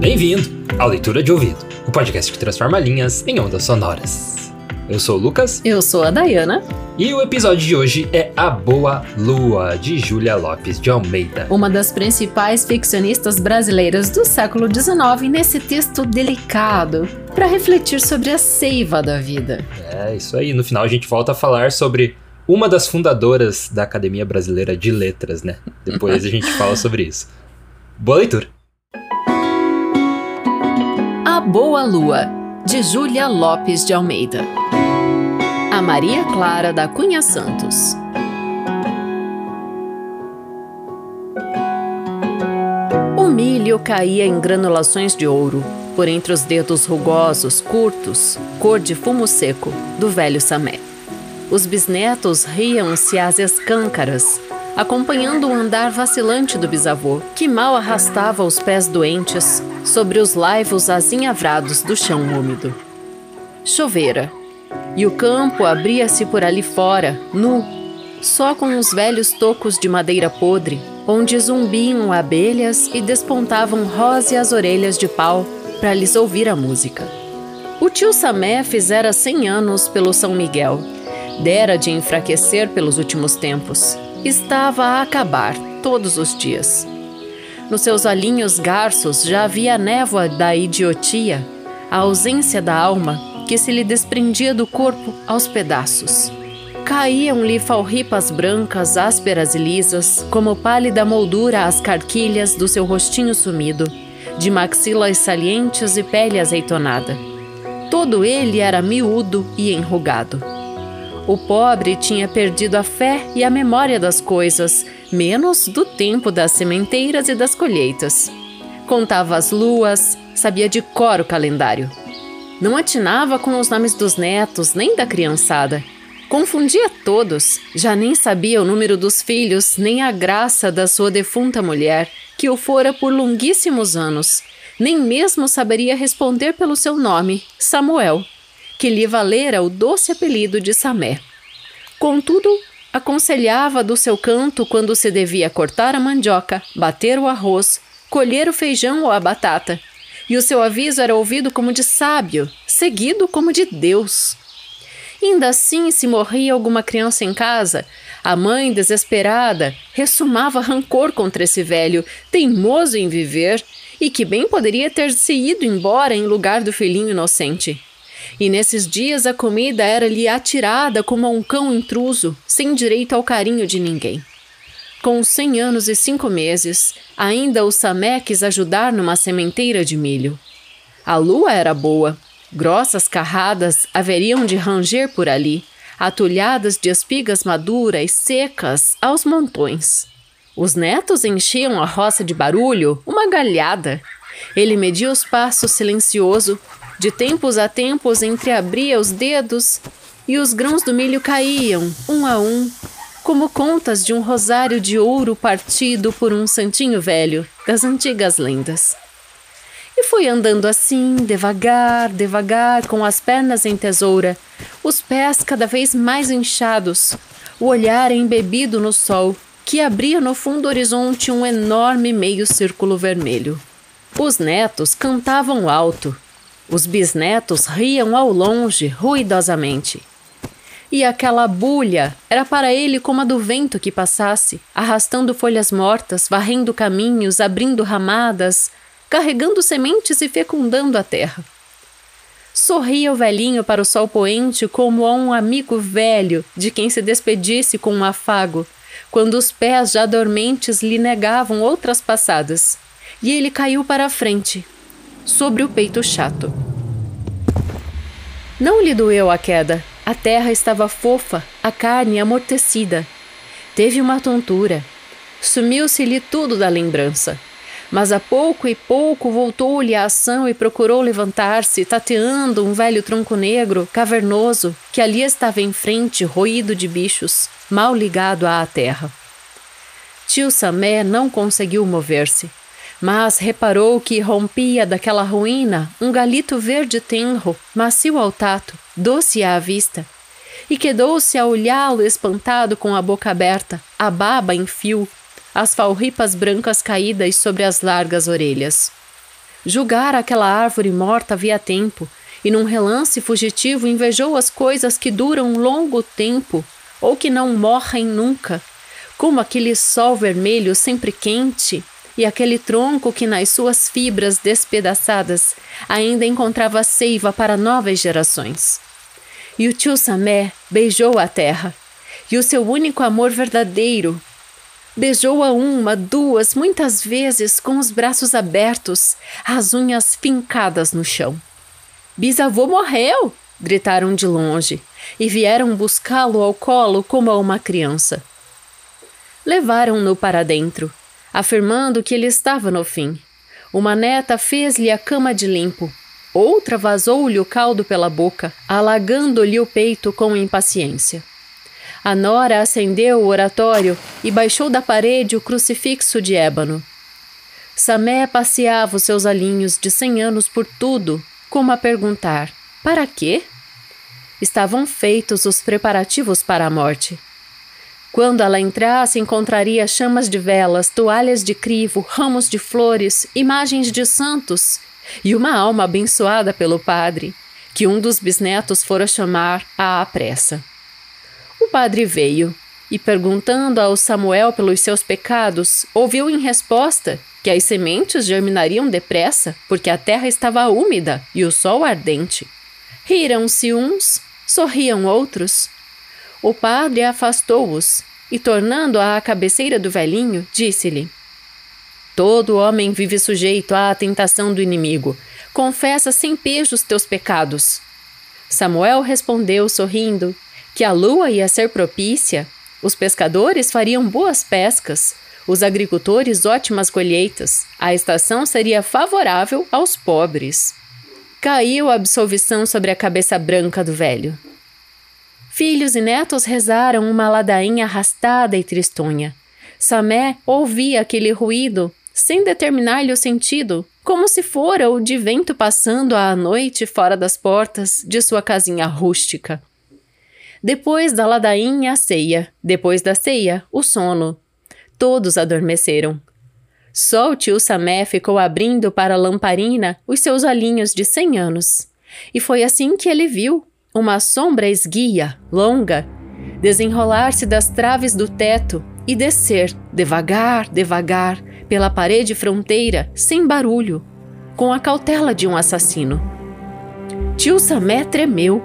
Bem-vindo ao Leitura de Ouvido, o podcast que transforma linhas em ondas sonoras. Eu sou o Lucas. Eu sou a Dayana. E o episódio de hoje é A Boa Lua, de Júlia Lopes de Almeida. Uma das principais ficcionistas brasileiras do século XIX nesse texto delicado, para refletir sobre a seiva da vida. É, isso aí. No final a gente volta a falar sobre uma das fundadoras da Academia Brasileira de Letras, né? Depois a gente fala sobre isso. Boa leitura! A Boa Lua, de Júlia Lopes de Almeida. A Maria Clara da Cunha Santos. O milho caía em granulações de ouro, por entre os dedos rugosos, curtos, cor de fumo seco, do velho Samé. Os bisnetos riam-se às escâncaras, acompanhando o andar vacilante do bisavô, que mal arrastava os pés doentes sobre os laivos azinhavrados do chão úmido. Choveira, e o campo abria-se por ali fora, nu, só com os velhos tocos de madeira podre, onde zumbiam abelhas e despontavam róseas orelhas de pau para lhes ouvir a música. O tio Samé fizera cem anos pelo São Miguel. Dera de enfraquecer pelos últimos tempos. Estava a acabar todos os dias. Nos seus olhinhos garços já havia a névoa da idiotia, a ausência da alma que se lhe desprendia do corpo aos pedaços. Caíam-lhe falripas brancas, ásperas e lisas, como pálida moldura às carquilhas do seu rostinho sumido, de maxilas salientes e pele azeitonada. Todo ele era miúdo e enrugado. O pobre tinha perdido a fé e a memória das coisas, menos do tempo das sementeiras e das colheitas. Contava as luas, sabia de cor o calendário. Não atinava com os nomes dos netos nem da criançada. Confundia todos, já nem sabia o número dos filhos, nem a graça da sua defunta mulher, que o fora por longuíssimos anos. Nem mesmo saberia responder pelo seu nome, Samuel, que lhe valera o doce apelido de Samé. Contudo, aconselhava do seu canto quando se devia cortar a mandioca, bater o arroz, colher o feijão ou a batata. E o seu aviso era ouvido como de sábio, seguido como de Deus. Ainda assim, se morria alguma criança em casa, a mãe, desesperada, ressumava rancor contra esse velho, teimoso em viver, e que bem poderia ter se ido embora em lugar do filhinho inocente. E nesses dias a comida era-lhe atirada como a um cão intruso, sem direito ao carinho de ninguém. Com cem anos e cinco meses, ainda o Samé quis ajudar numa sementeira de milho. A lua era boa, grossas carradas haveriam de ranger por ali, atulhadas de espigas maduras secas aos montões. Os netos enchiam a roça de barulho, uma galhada. Ele media os passos silencioso, de tempos a tempos entreabria os dedos e os grãos do milho caíam, um a um, como contas de um rosário de ouro partido por um santinho velho das antigas lendas. E foi andando assim, devagar, devagar, com as pernas em tesoura, os pés cada vez mais inchados, o olhar embebido no sol, que abria no fundo do horizonte um enorme meio círculo vermelho. Os netos cantavam alto, os bisnetos riam ao longe, ruidosamente. E aquela bulha era para ele como a do vento que passasse, arrastando folhas mortas, varrendo caminhos, abrindo ramadas, carregando sementes e fecundando a terra. Sorria o velhinho para o sol poente como a um amigo velho de quem se despedisse com um afago, quando os pés já dormentes lhe negavam outras passadas, e ele caiu para a frente, sobre o peito chato. Não lhe doeu a queda. A terra estava fofa, a carne amortecida. Teve uma tontura. Sumiu-se-lhe tudo da lembrança. Mas a pouco e pouco voltou-lhe a ação e procurou levantar-se, tateando um velho tronco negro, cavernoso, que ali estava em frente, roído de bichos, mal ligado à terra. Tio Samé não conseguiu mover-se mas reparou que rompia daquela ruína um galito verde tenro, macio ao tato, doce à vista, e quedou-se a olhá-lo espantado com a boca aberta, a baba em fio, as falripas brancas caídas sobre as largas orelhas. Julgar aquela árvore morta havia tempo, e num relance fugitivo invejou as coisas que duram longo tempo ou que não morrem nunca, como aquele sol vermelho sempre quente e aquele tronco que nas suas fibras despedaçadas ainda encontrava seiva para novas gerações. E o tio Samé beijou a terra, e o seu único amor verdadeiro. Beijou-a uma, duas, muitas vezes com os braços abertos, as unhas fincadas no chão. Bisavô morreu! gritaram de longe e vieram buscá-lo ao colo como a uma criança. Levaram-no para dentro, afirmando que ele estava no fim. Uma neta fez-lhe a cama de limpo, outra vazou-lhe o caldo pela boca, alagando-lhe o peito com impaciência. A nora acendeu o oratório e baixou da parede o crucifixo de ébano. Samé passeava os seus alinhos de cem anos por tudo, como a perguntar: para quê? Estavam feitos os preparativos para a morte. Quando ela entrasse, encontraria chamas de velas, toalhas de crivo, ramos de flores, imagens de santos e uma alma abençoada pelo padre, que um dos bisnetos fora chamar à pressa. O padre veio e, perguntando ao Samuel pelos seus pecados, ouviu em resposta que as sementes germinariam depressa, porque a terra estava úmida e o sol ardente. Riram-se uns Sorriam outros. O padre afastou-os e, tornando-a à cabeceira do velhinho, disse-lhe: Todo homem vive sujeito à tentação do inimigo. Confessa sem pejo os teus pecados. Samuel respondeu, sorrindo, que a lua ia ser propícia, os pescadores fariam boas pescas, os agricultores ótimas colheitas, a estação seria favorável aos pobres. Caiu a absolvição sobre a cabeça branca do velho. Filhos e netos rezaram uma ladainha arrastada e tristonha. Samé ouvia aquele ruído, sem determinar-lhe o sentido, como se fora o de vento passando à noite fora das portas de sua casinha rústica. Depois da ladainha, a ceia. Depois da ceia, o sono. Todos adormeceram. Só o tio Samé ficou abrindo para a lamparina os seus olhinhos de cem anos. E foi assim que ele viu uma sombra esguia, longa, desenrolar-se das traves do teto e descer, devagar, devagar, pela parede fronteira, sem barulho, com a cautela de um assassino. Tio Samé tremeu.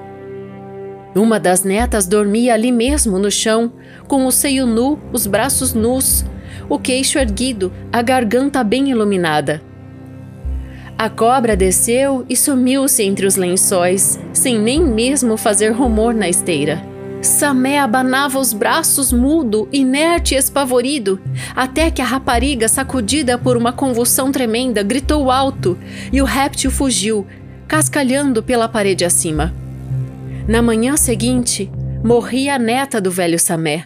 Uma das netas dormia ali mesmo no chão, com o seio nu, os braços nus, o queixo erguido, a garganta bem iluminada. A cobra desceu e sumiu-se entre os lençóis, sem nem mesmo fazer rumor na esteira. Samé abanava os braços mudo, inerte e espavorido, até que a rapariga, sacudida por uma convulsão tremenda, gritou alto e o réptil fugiu, cascalhando pela parede acima. Na manhã seguinte, morria a neta do velho Samé.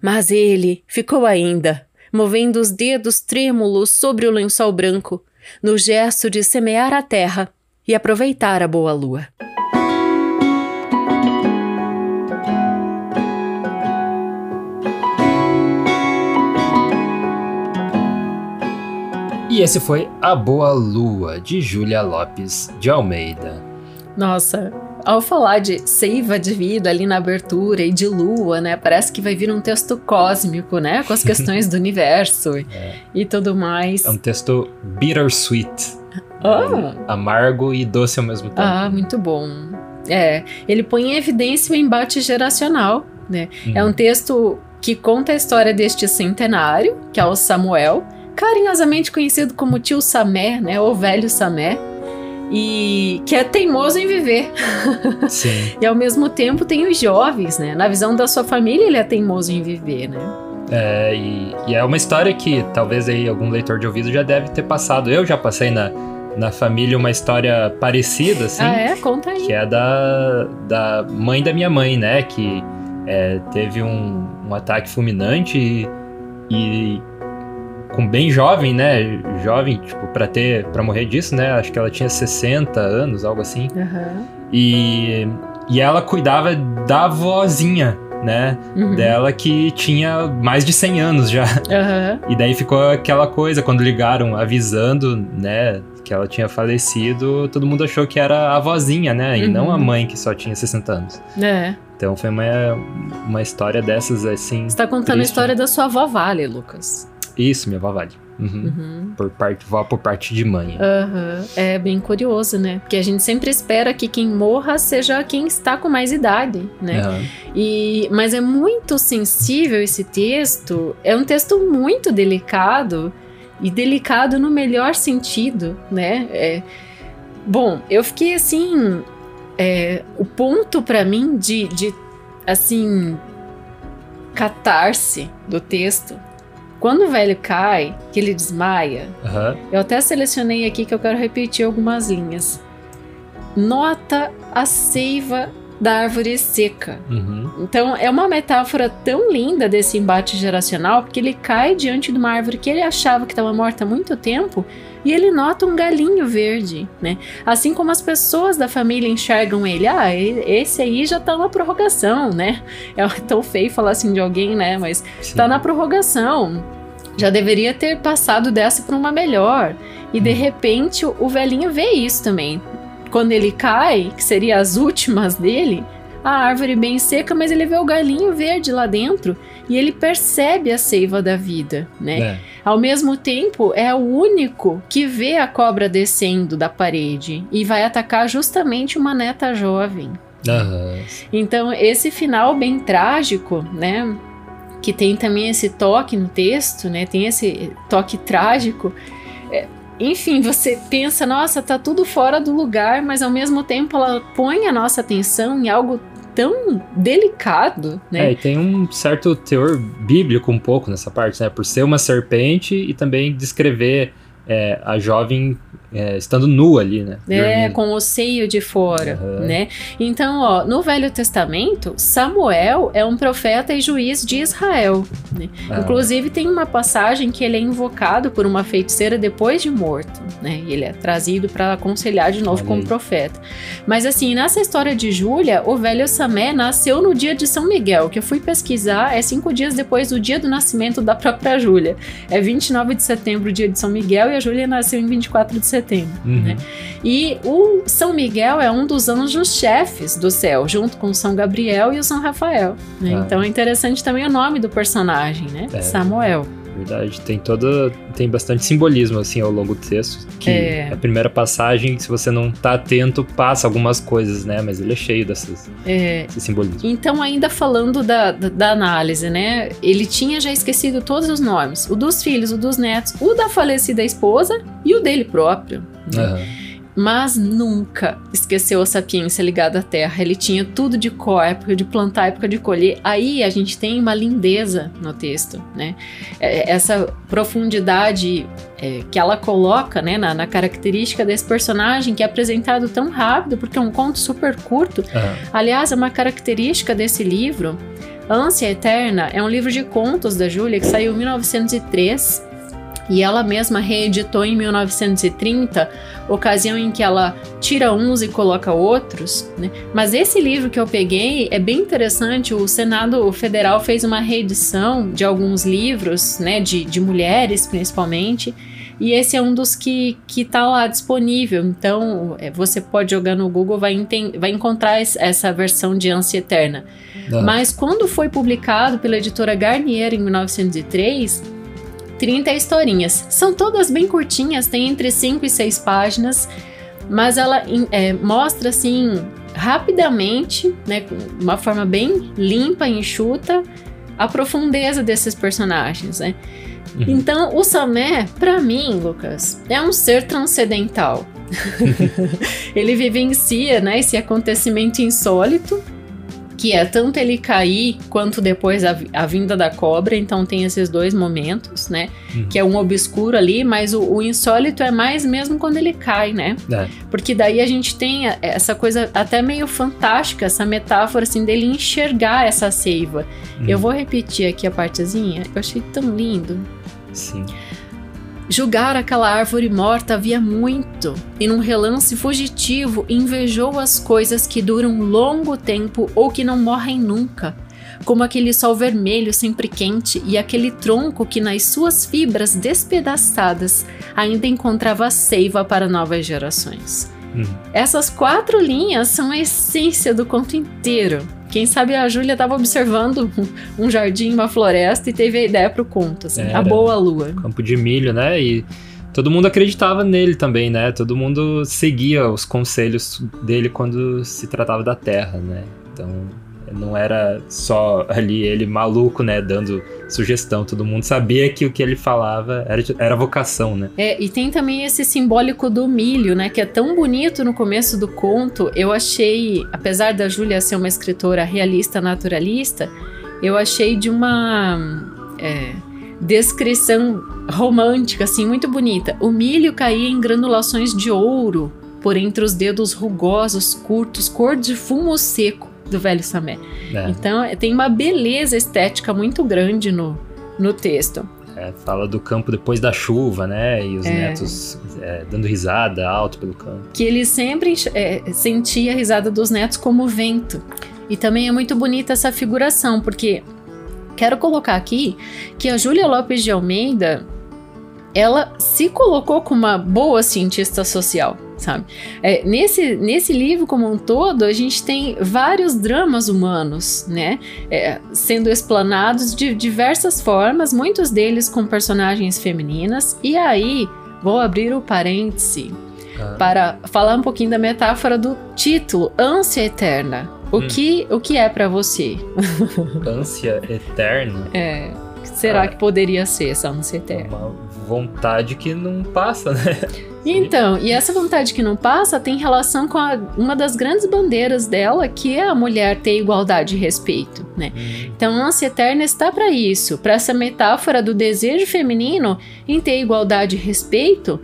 Mas ele ficou ainda, movendo os dedos trêmulos sobre o lençol branco, no gesto de semear a terra e aproveitar a boa lua. E esse foi A Boa Lua, de Júlia Lopes de Almeida. Nossa, ao falar de seiva de vida ali na abertura e de lua, né? Parece que vai vir um texto cósmico, né? Com as questões do universo é. e tudo mais. É um texto bittersweet. Oh. Amargo e doce ao mesmo tempo. Ah, muito bom. É, ele põe em evidência o embate geracional, né? Hum. É um texto que conta a história deste centenário, que é o Samuel, carinhosamente conhecido como tio Samé, né? Ou velho Samé e que é teimoso em viver. Sim. e ao mesmo tempo tem os jovens, né? Na visão da sua família, ele é teimoso em viver, né? É, e, e, é uma história que talvez aí algum leitor de ouvido já deve ter passado. Eu já passei na, na família uma história parecida, assim. Ah, é? Conta aí. Que é da, da mãe da minha mãe, né? Que é, teve um, um ataque fulminante e, e com bem jovem, né? Jovem, tipo, pra ter. para morrer disso, né? Acho que ela tinha 60 anos, algo assim. Uhum. E. E ela cuidava da vozinha né, Uhum. dela que tinha mais de 100 anos já. Aham. E daí ficou aquela coisa, quando ligaram avisando, né, que ela tinha falecido, todo mundo achou que era a vozinha, né, e Uhum. não a mãe que só tinha 60 anos. É. Então foi uma, uma história dessas, assim... Você tá contando a Triste. história da sua avó Vale, Lucas. Isso, minha avó Vale. Uhum. Uhum. Por parte, vó por parte de mãe. Aham. É bem curioso, né? Porque a gente sempre espera que quem morra seja quem está com mais idade, né? E, mas é muito sensível esse texto. É um texto muito delicado e delicado no melhor sentido, né? É, bom, eu fiquei assim. é, o ponto pra mim de, de assim catarse do texto. Quando o velho cai, que ele desmaia, Aham. eu até selecionei aqui que eu quero repetir algumas linhas. Nota a seiva da árvore seca. Uhum. Então é uma metáfora tão linda desse embate geracional, porque ele cai diante de uma árvore que ele achava que estava morta há muito tempo e ele nota um galinho verde, né? Assim como as pessoas da família enxergam ele, ah, esse aí já tá na prorrogação, né? É tão feio falar assim de alguém, né? Mas Sim. tá na prorrogação. Já deveria ter passado dessa para uma melhor. E de Hum. repente o velhinho vê isso também. Quando ele cai, que seria as últimas dele, a árvore bem seca, mas ele vê o galinho verde lá dentro e ele percebe a seiva da vida, né? É. Ao mesmo tempo, é o único que vê a cobra descendo da parede e vai atacar justamente uma neta jovem. Aham. Então, esse final bem trágico, né? Que tem também esse toque no texto, né? Tem esse toque trágico. é, enfim, você pensa, nossa, tá tudo fora do lugar, mas ao mesmo tempo ela põe a nossa atenção em algo tão delicado, É, né? e tem um certo teor bíblico um pouco nessa parte, né? Por ser uma serpente e também descrever é, a jovem é, estando nua ali, né? É, Dormindo. com o seio de fora, Aham. né? Então, ó, no Velho Testamento, Samuel é um profeta e juiz de Israel. né? Ah, Inclusive, tem uma passagem que ele é invocado por uma feiticeira depois de morto, né? E ele é trazido para aconselhar de novo Olha como aí. profeta. Mas assim, nessa história de Júlia, o velho Samé nasceu no dia de São Miguel, que eu fui pesquisar, é cinco dias depois do dia do nascimento da própria Júlia. É 29 de setembro, o dia de São Miguel, e a Júlia nasceu em 24 de setembro. Uhum. né? E o São Miguel é um dos anjos chefes do céu, junto com o São Gabriel e o São Rafael. né? Ah. Então é interessante também o nome do personagem, né? É. Samuel. Verdade, tem toda. Tem bastante simbolismo assim ao longo do texto. Que É. a primeira passagem, se você não tá atento, passa algumas coisas, né? Mas ele é cheio desses, É, desse simbolismo. Então, ainda falando da, da, da análise, né? Ele tinha já esquecido todos os nomes: o dos filhos, o dos netos, o da falecida esposa e o dele próprio. né? Aham. Mas nunca esqueceu a sapiência ligada à terra. Ele tinha tudo de cor, época de plantar, época de colher. Aí a gente tem uma lindeza no texto, né? É, Essa profundidade é, que ela coloca né, na, na característica desse personagem, que é apresentado tão rápido, porque é um conto super curto. Aham. Aliás, é uma característica desse livro. Ânsia Eterna é um livro de contos da Júlia que saiu em 1903 e ela mesma reeditou em 1930, ocasião em que ela tira uns e coloca outros. Né? Mas esse livro que eu peguei é bem interessante. O Senado Federal fez uma reedição de alguns livros, né, de, de mulheres principalmente. E esse é um dos que, que tá lá disponível. Então, é, você pode jogar no Google, vai, vai encontrar es- essa versão de Ânsia Eterna. Aham. Mas quando foi publicado pela editora Garnier em 1903, 30 historinhas. São todas bem curtinhas, tem entre 5 e 6 páginas, mas ela é, mostra assim rapidamente, né, uma forma bem limpa e enxuta, a profundeza desses personagens, né? Uhum. Então, o Samé, pra mim, Lucas, é um ser transcendental. ele vivencia, né, esse acontecimento insólito, que é tanto ele cair quanto depois a, a vinda da cobra, então tem esses dois momentos, né? Uhum. Que é um obscuro ali, mas o, o insólito é mais mesmo quando ele cai, né? É. Porque daí a gente tem essa coisa até meio fantástica, essa metáfora assim dele enxergar essa seiva. Eu Uhum. vou repetir aqui a partezinha, eu achei tão lindo. Sim. Julgar aquela árvore morta havia muito, e num relance fugitivo invejou as coisas que duram longo tempo ou que não morrem nunca. como aquele sol vermelho sempre quente e aquele tronco que nas suas fibras despedaçadas ainda encontrava seiva para novas gerações. Hum. Essas quatro linhas são a essência do conto inteiro. Quem sabe a Júlia estava observando um jardim, uma floresta e teve a ideia para o conto, assim, a boa lua. Campo de milho, né? E todo mundo acreditava nele também, né? Todo mundo seguia os conselhos dele quando se tratava da terra, né? Então não era só ali ele maluco, né, dando sugestão. Todo mundo sabia que o que ele falava era, era vocação, né? É, e tem também esse simbólico do milho, né, que é tão bonito no começo do conto. Eu achei, apesar da Júlia ser uma escritora realista, naturalista, eu achei de uma é, descrição romântica, assim, muito bonita. O milho caía em granulações de ouro por entre os dedos rugosos, curtos, cor de fumo seco do velho Samé. É. Então tem uma beleza estética muito grande no, no texto. É, fala do campo depois da chuva, né? E os é. netos é, dando risada alto pelo campo. Que ele sempre é, sentia a risada dos netos como vento. E também é muito bonita essa figuração, porque quero colocar aqui que a Júlia Lopes de Almeida ela se colocou como uma boa cientista social sabe? É, nesse, nesse livro como um todo, a gente tem vários dramas humanos, né? É, sendo explanados de diversas formas, muitos deles com personagens femininas. E aí, vou abrir o parêntese ah. para falar um pouquinho da metáfora do título, Ânsia Eterna. O, hum. que, o que é para você? Ânsia Eterna? É. Será ah, que poderia ser essa ânsia eterna? Uma vontade que não passa, né? Então, e essa vontade que não passa tem relação com a, uma das grandes bandeiras dela, que é a mulher ter igualdade e respeito, né? Hum. Então, a ânsia eterna está para isso, para essa metáfora do desejo feminino em ter igualdade e respeito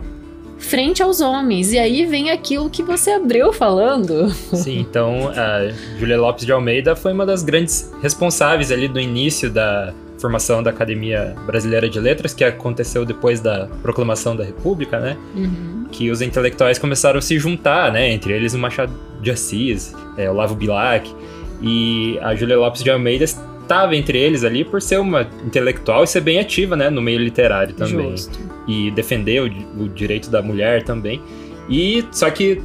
frente aos homens. E aí vem aquilo que você abriu falando. Sim, então a Julia Lopes de Almeida foi uma das grandes responsáveis ali do início da formação da Academia Brasileira de Letras, que aconteceu depois da proclamação da República, né? Uhum. Que os intelectuais começaram a se juntar, né? Entre eles o Machado de Assis, é, Olavo Bilac e a Júlia Lopes de Almeida estava entre eles ali por ser uma intelectual e ser bem ativa, né? No meio literário também. Justo. E defender o, o direito da mulher também. E só que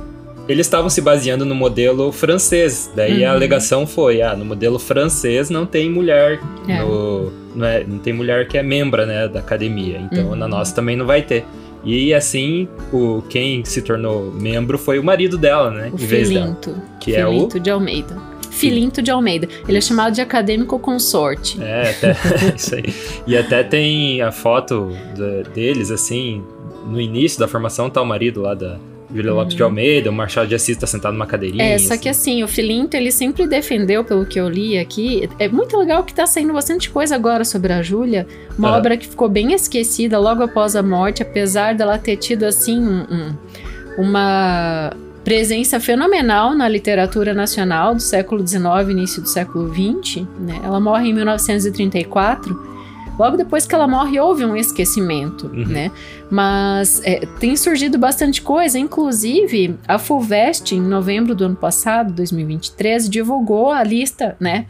eles estavam se baseando no modelo francês. Daí uhum. a alegação foi: ah, no modelo francês não tem mulher é. no, não, é, não tem mulher que é membra né, da academia. Então uhum. na nossa também não vai ter. E assim, o, quem se tornou membro foi o marido dela, né? O Filinto. Dela, que Filinto é o... de Almeida. Filinto de Almeida. Ele é chamado de acadêmico consorte. É, até, isso aí. E até tem a foto de, deles, assim, no início da formação, tá o marido lá da, Júlia Lopes de Almeida, o Machado de Assis está sentado numa cadeirinha. É, só que assim, o Filinto, ele sempre defendeu, pelo que eu li aqui, é muito legal que tá saindo bastante coisa agora sobre a Júlia, uma obra que ficou bem esquecida logo após a morte, apesar dela ter tido, assim, um, um, uma presença fenomenal na literatura nacional do século XIX, início do século XX, né? Ela morre em 1934, Logo depois que ela morre, houve um esquecimento, uhum. né? Mas é, tem surgido bastante coisa, inclusive a FUVEST, em novembro do ano passado, 2023, divulgou a lista, né?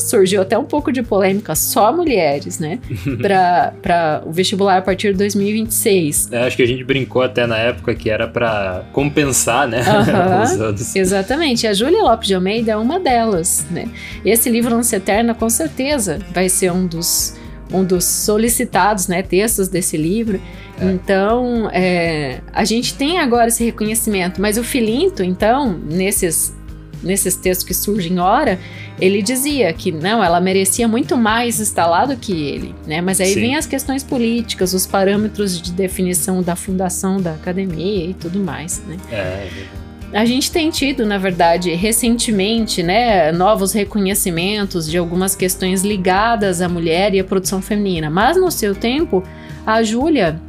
surgiu até um pouco de polêmica, só mulheres, né? para o vestibular a partir de 2026. É, acho que a gente brincou até na época que era para compensar, né? Os anos. Exatamente. A Júlia Lopes de Almeida é uma delas, né? Esse livro Lança Eterna, com certeza, vai ser um dos um dos solicitados, né, textos desse livro. É. Então, é, a gente tem agora esse reconhecimento, mas o Filinto, então, nesses nesses textos que surgem ora, ele dizia que não, ela merecia muito mais estar lá do que ele, né? Mas aí Sim. vem as questões políticas, os parâmetros de definição da fundação da academia e tudo mais, né? É. A gente tem tido, na verdade, recentemente, né, novos reconhecimentos de algumas questões ligadas à mulher e à produção feminina, mas no seu tempo, a Júlia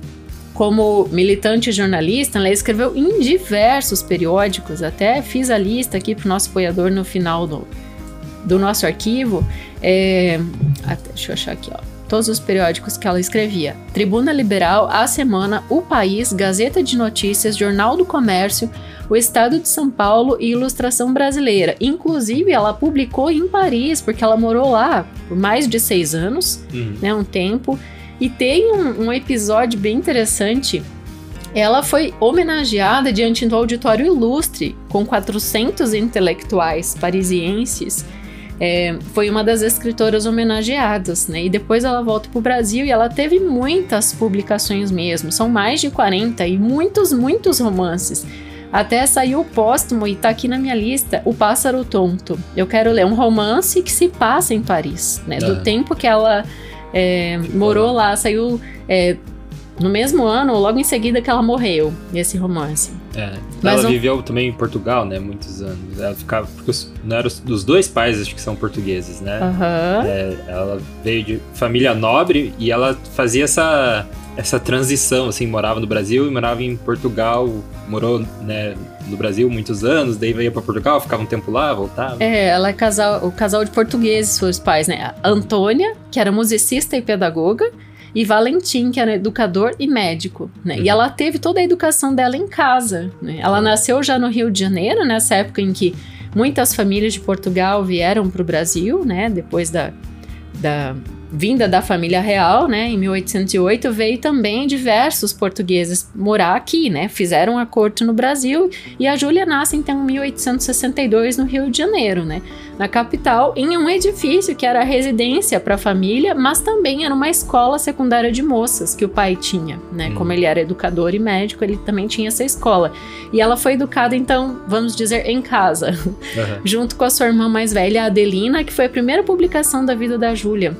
como militante jornalista, ela escreveu em diversos periódicos, até fiz a lista aqui para o nosso apoiador no final do, do nosso arquivo. É, deixa eu achar aqui, ó. Todos os periódicos que ela escrevia: Tribuna Liberal, A Semana, O País, Gazeta de Notícias, Jornal do Comércio, O Estado de São Paulo e Ilustração Brasileira. Inclusive, ela publicou em Paris, porque ela morou lá por mais de seis anos, uhum. né, um tempo. E tem um, um episódio bem interessante ela foi homenageada diante do auditório ilustre, com 400 intelectuais parisienses. É, foi uma das escritoras homenageadas, né? E depois ela volta para o Brasil e ela teve muitas publicações mesmo, são mais de 40 e muitos, muitos romances. Até saiu o póstumo e tá aqui na minha lista, O Pássaro Tonto. Eu quero ler um romance que se passa em Paris, né? Do tempo que ela é, morou lá, saiu é, no mesmo ano, ou logo em seguida que ela morreu, esse romance. É. Mas ela viveu também em Portugal, né? Muitos anos. Ela ficava. Porque os, não era os, dos dois pais, acho que são portugueses, né? Uhum. É, ela veio de família nobre e ela fazia essa, essa transição, assim, morava no Brasil e morava em Portugal, morou, né, no Brasil muitos anos, daí veio para Portugal, ficava um tempo lá, voltava. É, ela é casal, o casal de portugueses, seus pais, né? A Antônia, que era musicista e pedagoga, e Valentim, que era educador e médico, né? E ela teve toda a educação dela em casa, né? Ela nasceu já no Rio de Janeiro, nessa época em que muitas famílias de Portugal vieram para o Brasil, né? Depois da, da vinda da família real, né, em 1808, veio também diversos portugueses morar aqui, né, fizeram a corte no Brasil e a Júlia nasce então em 1862 no Rio de Janeiro, né, na capital, em um edifício que era residência para a família, mas também era uma escola secundária de moças que o pai tinha, né, hum. como ele era educador e médico, ele também tinha essa escola. E ela foi educada então, vamos dizer, em casa, uhum. junto com a sua irmã mais velha, Adelina, que foi a primeira publicação da vida da Júlia.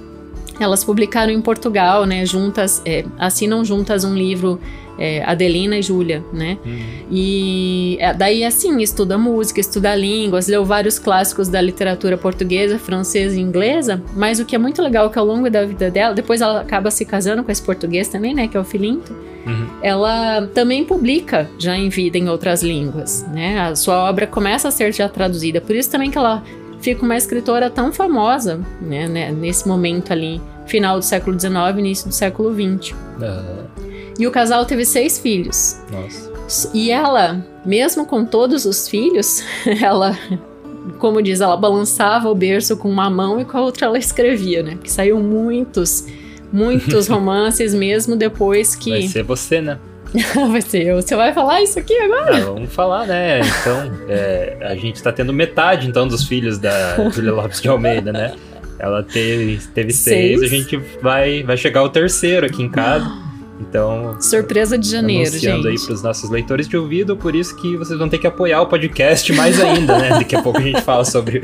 Elas publicaram em Portugal, né? Juntas, é, assinam juntas um livro, é, Adelina e Júlia, né? Uhum. E é, daí, assim, estuda música, estuda línguas, leu vários clássicos da literatura portuguesa, francesa e inglesa. Mas o que é muito legal é que ao longo da vida dela, depois ela acaba se casando com esse português também, né? Que é o Filinto. Uhum. Ela também publica já em vida em outras línguas, né? A sua obra começa a ser já traduzida. Por isso também que ela fica uma escritora tão famosa, né, né, nesse momento ali, final do século XIX, início do século XX. E o casal teve seis filhos. Nossa. E ela, mesmo com todos os filhos, ela, como diz, ela balançava o berço com uma mão e com a outra ela escrevia, né? Porque saiu muitos, muitos romances mesmo depois que. Vai ser você, né? vai ser eu. Você vai falar isso aqui agora? Ah, vamos falar, né? Então, é, a gente tá tendo metade, então, dos filhos da Julia Lopes de Almeida, né? Ela teve, teve seis. seis, a gente vai, vai chegar ao terceiro aqui em casa. Então. Surpresa de janeiro, anunciando gente. aí pros nossos leitores de ouvido, por isso que vocês vão ter que apoiar o podcast mais ainda, né? Daqui a pouco a gente fala sobre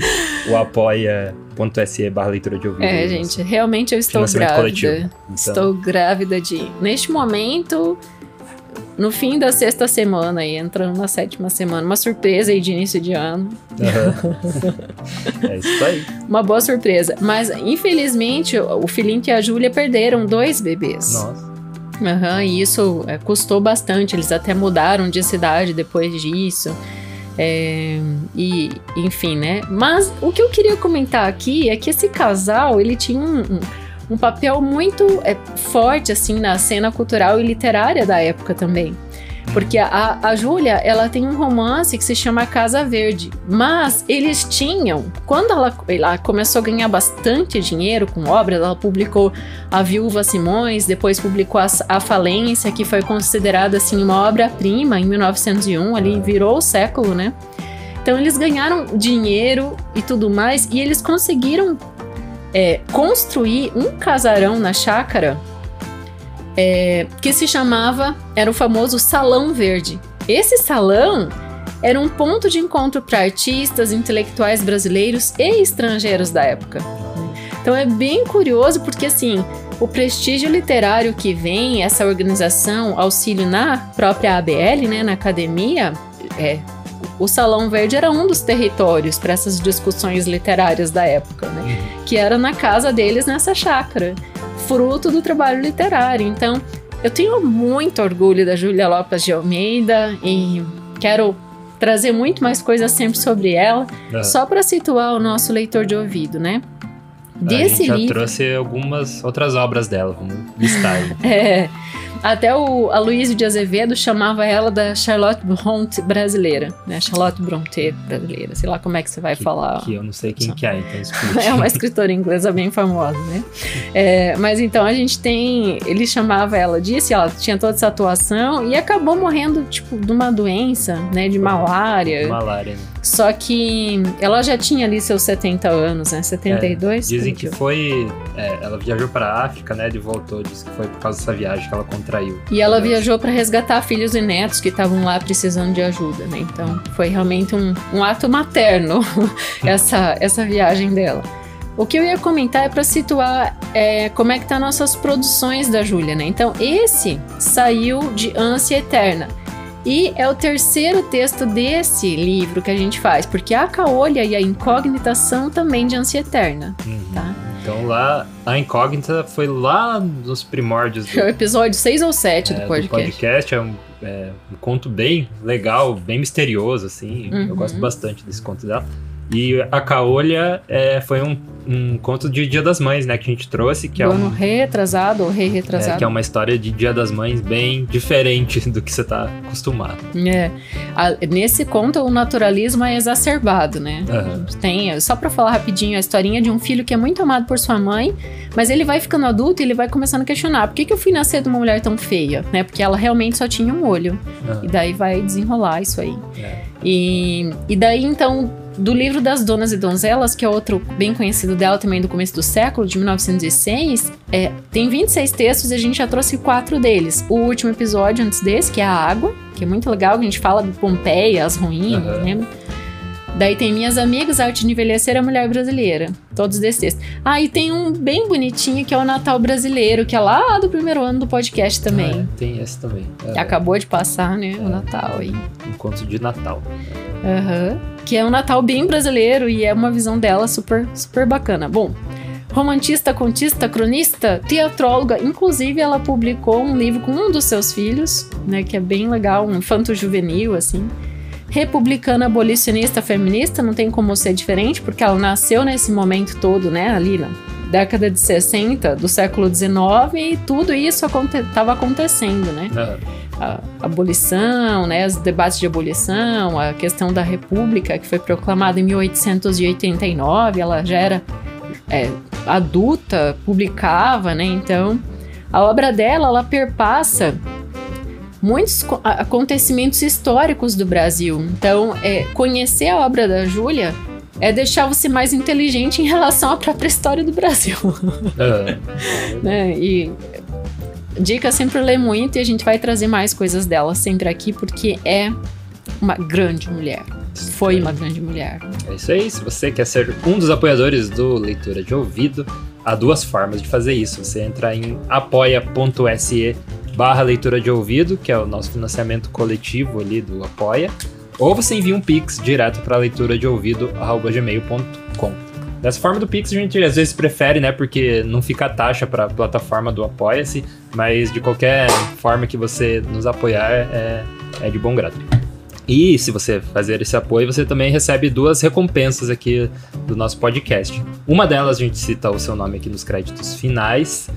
o apoia.se barra leitura de ouvido. É, gente, realmente eu estou grávida. Então... Estou grávida de. Neste momento, no fim da sexta semana e entrando na sétima semana. Uma surpresa aí de início de ano. Uhum. é isso aí. Uma boa surpresa. Mas, infelizmente, o Filinto e a Júlia perderam dois bebês. Nossa. Uhum, e isso é, custou bastante. Eles até mudaram de cidade depois disso. É, e, enfim, né? Mas o que eu queria comentar aqui é que esse casal, ele tinha um, um um papel muito é, forte assim na cena cultural e literária da época também. Porque a, a Júlia, ela tem um romance que se chama Casa Verde. Mas eles tinham, quando ela, ela começou a ganhar bastante dinheiro com obras, ela publicou A Viúva Simões, depois publicou A, a Falência, que foi considerada assim uma obra-prima em 1901, ali virou o século, né? Então eles ganharam dinheiro e tudo mais, e eles conseguiram é, construir um casarão na chácara é, que se chamava, era o famoso Salão Verde. Esse salão era um ponto de encontro para artistas, intelectuais brasileiros e estrangeiros da época. Então é bem curioso porque assim, o prestígio literário que vem, essa organização, auxílio na própria ABL, né, na academia, é, o Salão Verde era um dos territórios para essas discussões literárias da época, né? Uhum. Que era na casa deles nessa chácara, fruto do trabalho literário. Então, eu tenho muito orgulho da Júlia Lopes de Almeida e quero trazer muito mais coisas sempre sobre ela, uhum. só para situar o nosso leitor de ouvido, né? Desse a gente já livro. trouxe algumas outras obras dela, vamos listar aí. É. Até o Aloysio de Azevedo chamava ela da Charlotte Bronte brasileira, né? Charlotte Bronte brasileira, sei lá como é que você vai que, falar. Que eu não sei quem que é, então explique. É uma escritora inglesa bem famosa, né? É, mas então a gente tem. Ele chamava ela disso, ela tinha toda essa atuação e acabou morrendo, tipo, de uma doença, né? De malária. Malária. Né? Só que ela já tinha ali seus 70 anos, né? 72. É, dizem que foi. É, ela viajou para a África, né? E voltou. Diz que foi por causa dessa viagem que ela contraiu. E ela viajou para resgatar filhos e netos que estavam lá precisando de ajuda, né? Então foi realmente um, um ato materno essa, essa viagem dela. O que eu ia comentar é para situar é, como é que tá nossas produções da Júlia, né? Então esse saiu de Ânsia Eterna. E é o terceiro texto desse livro que a gente faz, porque a caolha e a incógnita são também de ânsia eterna, Uhum. tá? Então lá, a incógnita foi lá nos primórdios do, É o episódio 6 ou 7 é, do podcast. podcast. É um, é um conto bem legal, bem misterioso, assim. Eu Uhum. gosto bastante desse conto dela. E a Caolha é, foi um, um conto de Dia das Mães, né? Que a gente trouxe, que é, Do ano um, retrasado ou é, re-retrasado. que é uma história de Dia das Mães bem diferente do que você tá acostumado. É. A- nesse conto, o naturalismo é exacerbado, né? Aham. Tem, só pra falar rapidinho, a historinha de um filho que é muito amado por sua mãe, mas ele vai ficando adulto e ele vai começando a questionar: por que, que eu fui nascer de uma mulher tão feia? Né? Porque ela realmente só tinha um olho. Aham. E daí vai desenrolar isso aí. É. E, e daí, então, do livro das Donas e Donzelas, que é outro bem conhecido dela também do começo do século, de 1906, é, tem 26 textos e a gente já trouxe quatro deles. O último episódio antes desse, que é a água, que é muito legal, que a gente fala de Pompeia, as ruínas, Aham. lembra? Daí tem Minhas Amigas, Arte de Envelhecer, a Mulher Brasileira. Todos desses textos. Ah, e tem um bem bonitinho que é o Natal Brasileiro, que é lá do primeiro ano do podcast também. Ah, é, tem esse também. É, acabou de passar, né? O Natal aí. um conto de Natal. Aham. Que é um Natal bem brasileiro e é uma visão dela super, super bacana. Bom, romantista, contista, cronista, teatróloga. Inclusive, ela publicou um livro com um dos seus filhos, né? Que é bem legal, um infanto juvenil, assim. Republicana, abolicionista, feminista, não tem como ser diferente, porque ela nasceu nesse momento todo, né? Ali na década de 60 do século XIX e tudo isso estava acontecendo, né? Aham. a abolição, né, os debates de abolição, a questão da república que foi proclamada em 1889, ela já era é, adulta, publicava, né, então a obra dela, ela perpassa muitos acontecimentos históricos do Brasil, então é, conhecer a obra da Júlia é deixar você mais inteligente em relação à própria história do Brasil Aham. né? E dica sempre ler muito e a gente vai trazer mais coisas dela sempre aqui porque é uma grande mulher. Foi uma grande mulher. É isso aí. Se você quer ser um dos apoiadores do Leitura de Ouvido, há duas formas de fazer isso. Você entra em apoia.se barra leitura de ouvido, que é o nosso financiamento coletivo ali do Apoia, ou você envia um Pix direto para leitura de ouvido gmail.com. Dessa forma do Pix a gente às vezes prefere, né? Porque não fica taxa para a plataforma do Apoia-se, mas de qualquer forma que você nos apoiar é, é de bom grado. E se você fazer esse apoio, você também recebe duas recompensas aqui do nosso podcast. Uma delas a gente cita o seu nome aqui nos créditos finais.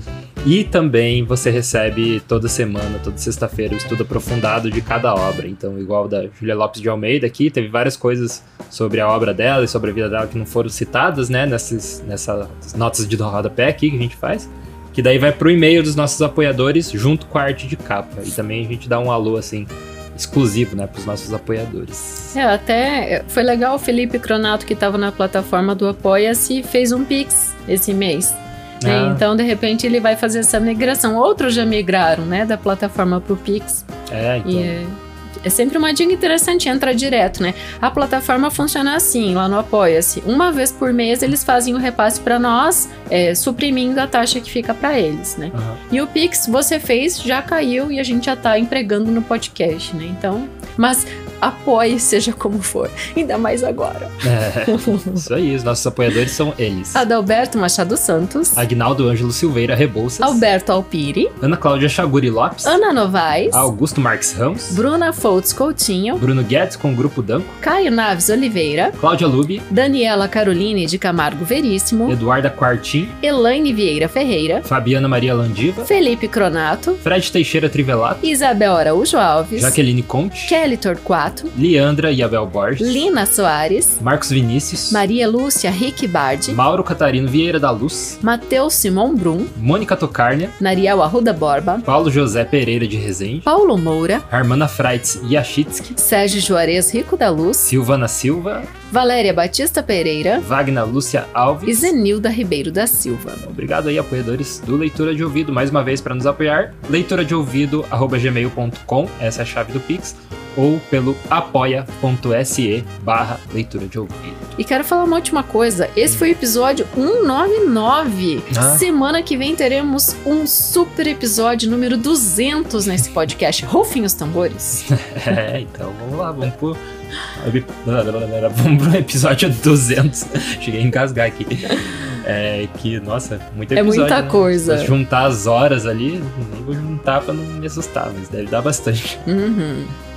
E também você recebe toda semana, toda sexta-feira, o estudo aprofundado de cada obra. Então, igual da Julia Lopes de Almeida aqui, teve várias coisas sobre a obra dela e sobre a vida dela que não foram citadas, né? Nessas, nessas notas de rodapé aqui que a gente faz. Que daí vai pro e-mail dos nossos apoiadores junto com a arte de capa. E também a gente dá um alô, assim, exclusivo, né, pros nossos apoiadores. É, até foi legal o Felipe Cronato que estava na plataforma do Apoia-se fez um Pix esse mês. Né? Ah. Então, de repente, ele vai fazer essa migração. Outros já migraram, né, da plataforma pro Pix. É, então. E é, é sempre uma dica interessante entrar direto, né? A plataforma funciona assim, lá no Apoia-se. Uma vez por mês eles fazem o repasse para nós, é, suprimindo a taxa que fica para eles, né? Aham. E o Pix você fez, já caiu e a gente já tá empregando no podcast, né? Então, mas apoie, seja como for. Ainda mais agora. É, isso aí, os nossos apoiadores são eles. Adalberto Machado Santos. Agnaldo Ângelo Silveira Rebouças. Alberto Alpiri. Ana Cláudia Chaguri Lopes. Ana Novaes. Augusto Marques Ramos. Bruna Foltz Coutinho. Bruno Guedes com o Grupo Danco. Caio Naves Oliveira. Cláudia Lube. Daniela Caroline de Camargo Veríssimo. Eduarda Quartim. Elaine Vieira Ferreira. Fabiana Maria Landiva. Felipe Cronato. Fred Teixeira Trivelato. Isabel Araújo Alves. Jaqueline Conte. Kelly Torquato. Leandra e Abel Borges. Lina Soares. Marcos Vinícius. Maria Lúcia Rick Bardi. Mauro Catarino Vieira da Luz. Matheus Simon Brum. Mônica Tocarnia. Nariel Arruda Borba. Paulo José Pereira de Resende. Paulo Moura. Armana Freitz Yachitsky. Sérgio Juarez Rico da Luz. Silvana Silva. Valéria Batista Pereira. Wagner Lúcia Alves. E Zenilda Ribeiro da Silva. Obrigado aí, apoiadores do Leitura de Ouvido, mais uma vez para nos apoiar. Leitura de ouvido, gmail.com, essa é a chave do Pix, ou pelo apoia.se barra leitura de ouvido. E quero falar uma última coisa. Esse foi o episódio 199. Ah. Semana que vem teremos um super episódio número 200 nesse podcast. Rufem os tambores. É, então vamos lá, vamos pro. Vamos pro episódio 200. Cheguei a engasgar aqui. É que, nossa, muito É episódio. muita né? coisa. Se juntar as horas ali, nem vou juntar pra não me assustar, mas deve dar bastante. Uhum.